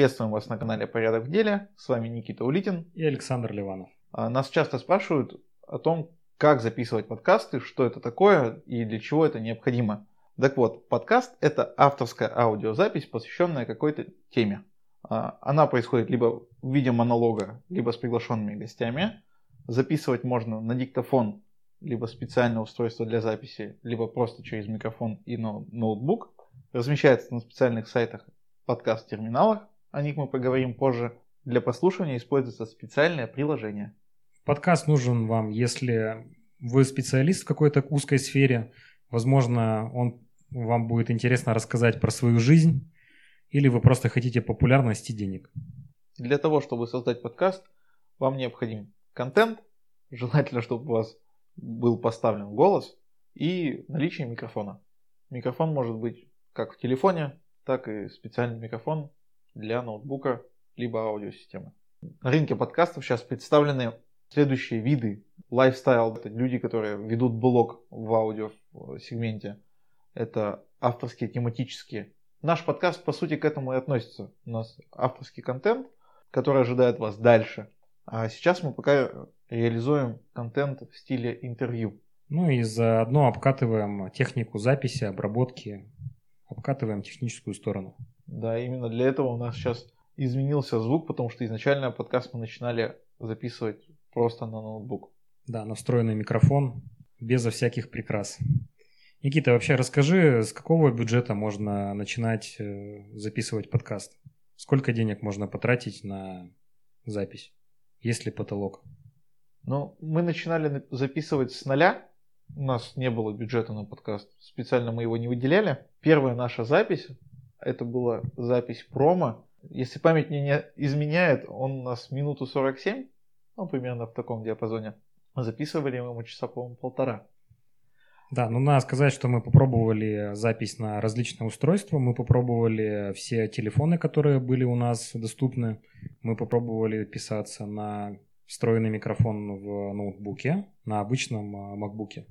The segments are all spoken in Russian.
Приветствуем вас на канале «Порядок в деле». С вами Никита Улитин и Александр Ливанов. А, нас часто спрашивают о том, как записывать подкасты, что это такое и для чего это необходимо. Так вот, подкаст – это авторская аудиозапись, посвященная какой-то теме. А, она происходит либо в виде монолога, либо с приглашенными гостями. Записывать можно на диктофон, либо специальное устройство для записи, либо просто через микрофон и ноутбук. Размещается на специальных сайтах подкаст-терминалах, о них мы поговорим позже. Для прослушивания используется специальное приложение. Подкаст нужен вам, если вы специалист в какой-то узкой сфере. Возможно, он вам будет интересно рассказать про свою жизнь, или вы просто хотите популярности и денег. Для того, чтобы создать подкаст, вам необходим контент, желательно, чтобы у вас был поставлен голос и наличие микрофона. Микрофон может быть как в телефоне, так и специальный микрофон для ноутбука либо аудиосистемы. На рынке подкастов сейчас представлены следующие виды. Лайфстайл – это люди, которые ведут блог в аудиосегменте. Это авторские, тематические. Наш подкаст, по сути, к этому и относится. У нас авторский контент, который ожидает вас дальше. А сейчас мы пока реализуем контент в стиле интервью. Ну и заодно обкатываем технику записи, обработки, обкатываем техническую сторону. Да, именно для этого у нас сейчас изменился звук, потому что изначально подкаст мы начинали записывать просто на ноутбук. Да, на встроенный микрофон, безо всяких прикрас. Никита, вообще расскажи, с какого бюджета можно начинать э, записывать подкаст? Сколько денег можно потратить на запись? Есть ли потолок? Ну, мы начинали записывать с нуля. У нас не было бюджета на подкаст. Специально мы его не выделяли. Первая наша запись, это была запись промо. Если память мне не изменяет, он у нас минуту 47, ну, примерно в таком диапазоне. Записывали мы ему часа, по-моему, полтора. Да, ну надо сказать, что мы попробовали запись на различные устройства, мы попробовали все телефоны, которые были у нас доступны, мы попробовали писаться на встроенный микрофон в ноутбуке, на обычном а, макбуке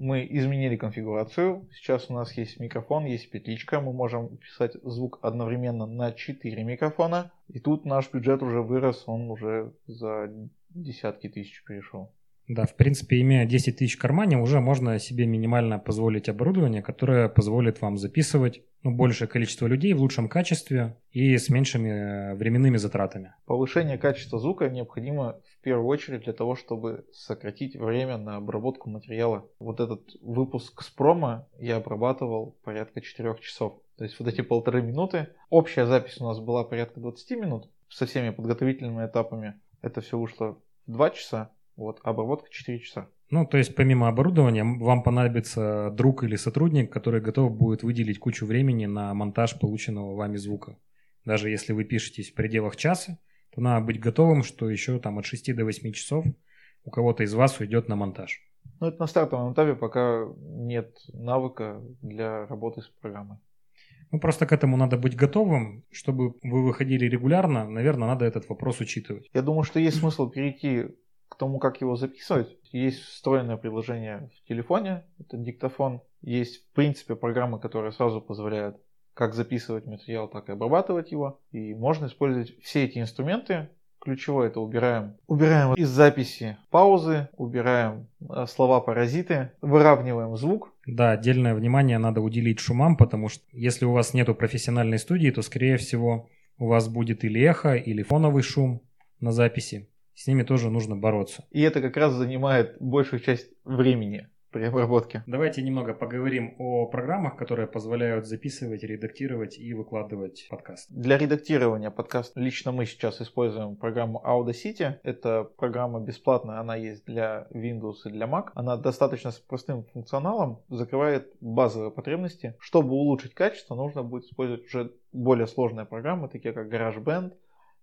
мы изменили конфигурацию. Сейчас у нас есть микрофон, есть петличка. Мы можем писать звук одновременно на 4 микрофона. И тут наш бюджет уже вырос, он уже за десятки тысяч перешел. Да, в принципе, имея 10 тысяч в кармане, уже можно себе минимально позволить оборудование, которое позволит вам записывать ну, большее количество людей в лучшем качестве и с меньшими э, временными затратами. Повышение качества звука необходимо в первую очередь для того, чтобы сократить время на обработку материала. Вот этот выпуск с промо я обрабатывал порядка 4 часов. То есть вот эти полторы минуты. Общая запись у нас была порядка 20 минут со всеми подготовительными этапами. Это все вышло в 2 часа. Вот, обработка 4 часа. Ну, то есть помимо оборудования вам понадобится друг или сотрудник, который готов будет выделить кучу времени на монтаж полученного вами звука. Даже если вы пишетесь в пределах часа, то надо быть готовым, что еще там от 6 до 8 часов у кого-то из вас уйдет на монтаж. Ну, это на стартовом этапе, пока нет навыка для работы с программой. Ну, просто к этому надо быть готовым. Чтобы вы выходили регулярно, наверное, надо этот вопрос учитывать. Я думаю, что есть смысл перейти к тому, как его записывать, есть встроенное приложение в телефоне, это диктофон. Есть, в принципе, программы, которые сразу позволяют как записывать материал, так и обрабатывать его. И можно использовать все эти инструменты. Ключевое это убираем. Убираем из записи паузы, убираем э, слова-паразиты, выравниваем звук. Да, отдельное внимание надо уделить шумам, потому что если у вас нету профессиональной студии, то, скорее всего, у вас будет или эхо, или фоновый шум на записи с ними тоже нужно бороться. И это как раз занимает большую часть времени при обработке. Давайте немного поговорим о программах, которые позволяют записывать, редактировать и выкладывать подкаст. Для редактирования подкаста лично мы сейчас используем программу Audacity. Это программа бесплатная, она есть для Windows и для Mac. Она достаточно с простым функционалом закрывает базовые потребности. Чтобы улучшить качество, нужно будет использовать уже более сложные программы, такие как GarageBand,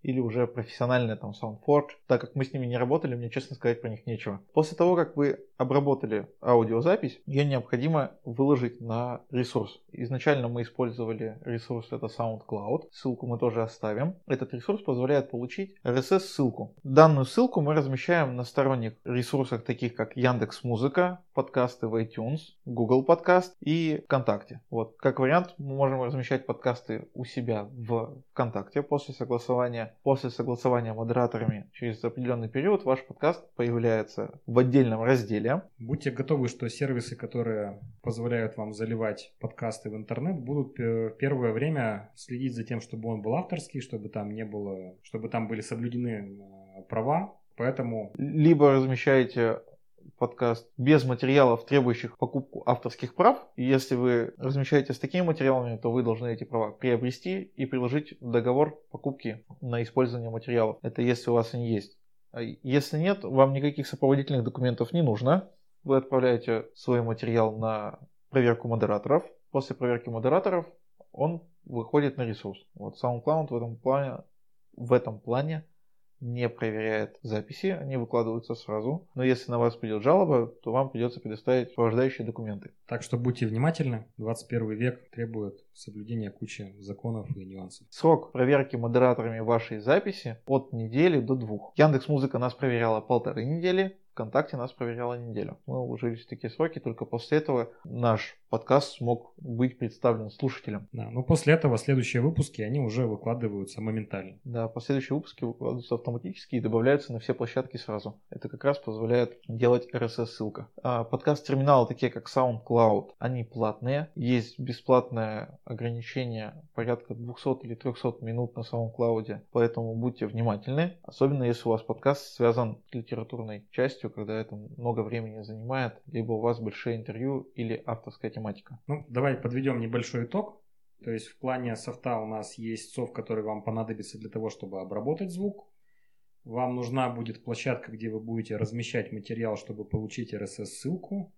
или уже профессиональные там SoundForge. Так как мы с ними не работали, мне честно сказать про них нечего. После того, как вы обработали аудиозапись, ее необходимо выложить на ресурс. Изначально мы использовали ресурс это SoundCloud. Ссылку мы тоже оставим. Этот ресурс позволяет получить RSS-ссылку. Данную ссылку мы размещаем на сторонних ресурсах, таких как Яндекс Музыка, подкасты в iTunes, Google Подкаст и ВКонтакте. Вот, как вариант, мы можем размещать подкасты у себя в ВКонтакте после согласования. После согласования модераторами через определенный период ваш подкаст появляется в отдельном разделе. Будьте готовы, что сервисы, которые позволяют вам заливать подкасты в интернет, будут первое время следить за тем, чтобы он был авторский, чтобы там не было, чтобы там были соблюдены э, права. Поэтому... Либо размещаете подкаст без материалов, требующих покупку авторских прав. И если вы размещаете с такими материалами, то вы должны эти права приобрести и приложить договор покупки на использование материалов. Это если у вас они есть. А если нет, вам никаких сопроводительных документов не нужно. Вы отправляете свой материал на проверку модераторов. После проверки модераторов он выходит на ресурс. Вот SoundCloud в этом плане, в этом плане не проверяет записи, они выкладываются сразу. Но если на вас придет жалоба, то вам придется предоставить сопровождающие документы. Так что будьте внимательны, 21 век требует соблюдения кучи законов и нюансов. Срок проверки модераторами вашей записи от недели до двух. Яндекс Музыка нас проверяла полторы недели, ВКонтакте нас проверяла неделю. Мы уложились в такие сроки, только после этого наш подкаст смог быть представлен слушателям. Да, но после этого следующие выпуски, они уже выкладываются моментально. Да, последующие выпуски выкладываются автоматически и добавляются на все площадки сразу. Это как раз позволяет делать RSS-ссылка. А подкаст-терминалы, такие как SoundCloud, они платные. Есть бесплатное ограничение порядка 200 или 300 минут на SoundCloud, поэтому будьте внимательны, особенно если у вас подкаст связан с литературной частью, когда это много времени занимает, либо у вас большие интервью или авторская тематика. Ну, давай подведем небольшой итог. То есть в плане софта у нас есть софт, который вам понадобится для того, чтобы обработать звук. Вам нужна будет площадка, где вы будете размещать материал, чтобы получить RSS-ссылку.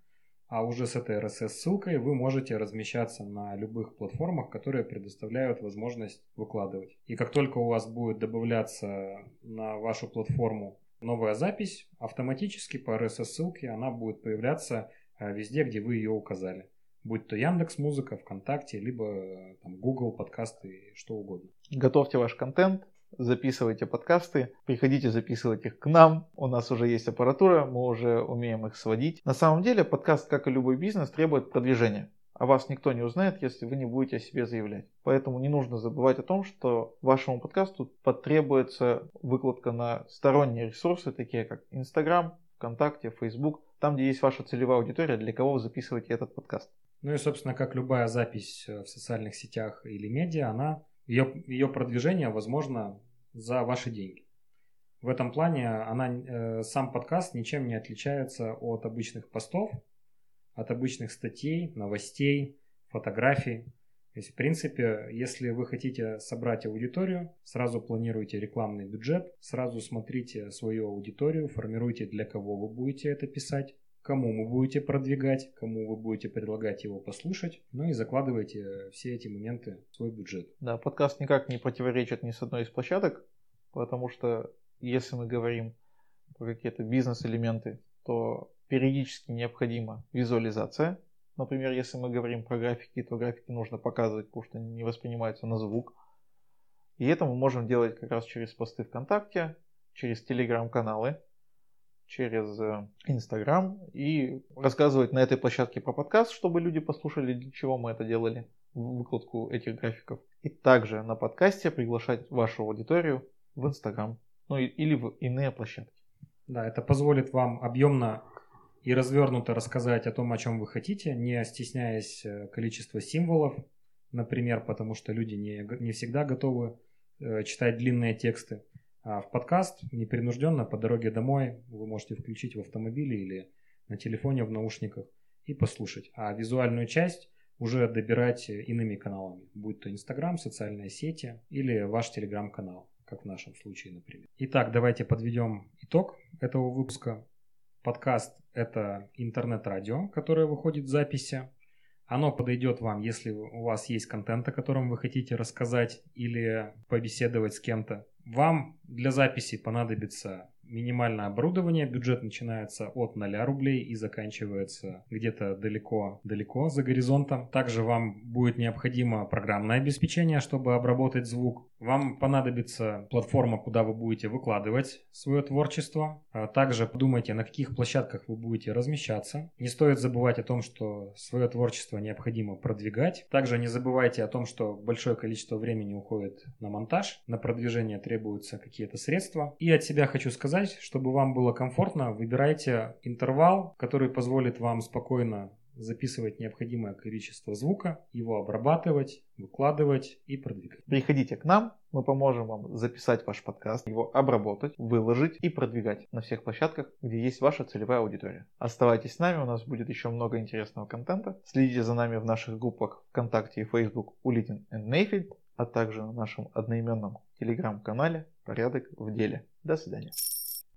А уже с этой RSS-ссылкой вы можете размещаться на любых платформах, которые предоставляют возможность выкладывать. И как только у вас будет добавляться на вашу платформу новая запись, автоматически по RSS-ссылке она будет появляться э, везде, где вы ее указали будь то Яндекс Музыка, ВКонтакте, либо э, там, Google подкасты, что угодно. Готовьте ваш контент, записывайте подкасты, приходите записывать их к нам. У нас уже есть аппаратура, мы уже умеем их сводить. На самом деле подкаст, как и любой бизнес, требует продвижения. А вас никто не узнает, если вы не будете о себе заявлять. Поэтому не нужно забывать о том, что вашему подкасту потребуется выкладка на сторонние ресурсы, такие как Instagram, ВКонтакте, Facebook, там, где есть ваша целевая аудитория, для кого вы записываете этот подкаст. Ну и, собственно, как любая запись э, в социальных сетях или медиа, она, ее, ее продвижение возможно за ваши деньги. В этом плане она, э, сам подкаст ничем не отличается от обычных постов, от обычных статей, новостей, фотографий. То есть, в принципе, если вы хотите собрать аудиторию, сразу планируйте рекламный бюджет, сразу смотрите свою аудиторию, формируйте, для кого вы будете это писать, кому вы будете продвигать, кому вы будете предлагать его послушать, ну и закладывайте все эти моменты в свой бюджет. Да, подкаст никак не противоречит ни с одной из площадок, потому что если мы говорим про какие-то бизнес-элементы, то периодически необходима визуализация. Например, если мы говорим про графики, то графики нужно показывать, потому что они не воспринимаются на звук. И это мы можем делать как раз через посты ВКонтакте, через телеграм-каналы, через Инстаграм и рассказывать на этой площадке про подкаст, чтобы люди послушали, для чего мы это делали, выкладку этих графиков. И также на подкасте приглашать вашу аудиторию в Инстаграм, ну или в иные площадки. Да, это позволит вам объемно и развернуто рассказать о том, о чем вы хотите, не стесняясь э, количества символов, например, потому что люди не, не всегда готовы э, читать длинные тексты. А в подкаст непринужденно по дороге домой вы можете включить в автомобиле или на телефоне в наушниках и послушать. А визуальную часть уже добирать иными каналами, будь то Инстаграм, социальные сети или ваш Телеграм-канал, как в нашем случае, например. Итак, давайте подведем итог этого выпуска. Подкаст – это интернет-радио, которое выходит в записи. Оно подойдет вам, если у вас есть контент, о котором вы хотите рассказать или побеседовать с кем-то Вам для записи понадобится минимальное оборудование. Бюджет начинается от 0 рублей и заканчивается где-то далеко-далеко за горизонтом. Также вам будет необходимо программное обеспечение, чтобы обработать звук. Вам понадобится платформа, куда вы будете выкладывать свое творчество. А также подумайте, на каких площадках вы будете размещаться. Не стоит забывать о том, что свое творчество необходимо продвигать. Также не забывайте о том, что большое количество времени уходит на монтаж. На продвижение требуются какие-то средства. И от себя хочу сказать, чтобы вам было комфортно, выбирайте интервал, который позволит вам спокойно записывать необходимое количество звука, его обрабатывать, выкладывать и продвигать. Приходите к нам, мы поможем вам записать ваш подкаст, его обработать, выложить и продвигать на всех площадках, где есть ваша целевая аудитория. Оставайтесь с нами, у нас будет еще много интересного контента. Следите за нами в наших группах ВКонтакте и Facebook Улитин и Нейфельд, а также на нашем одноименном телеграм-канале «Порядок в деле». До свидания.